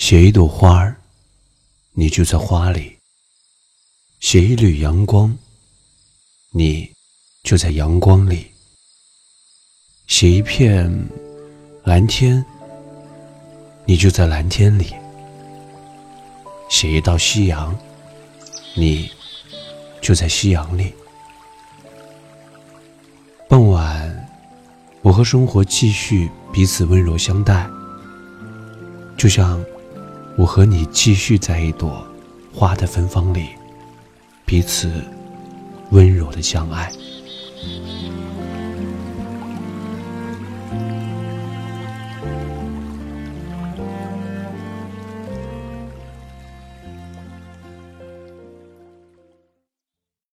写一朵花儿，你就在花里；写一缕阳光，你就在阳光里；写一片蓝天，你就在蓝天里；写一道夕阳，你就在夕阳里。傍晚，我和生活继续彼此温柔相待，就像。我和你继续在一朵花的芬芳里，彼此温柔的相爱。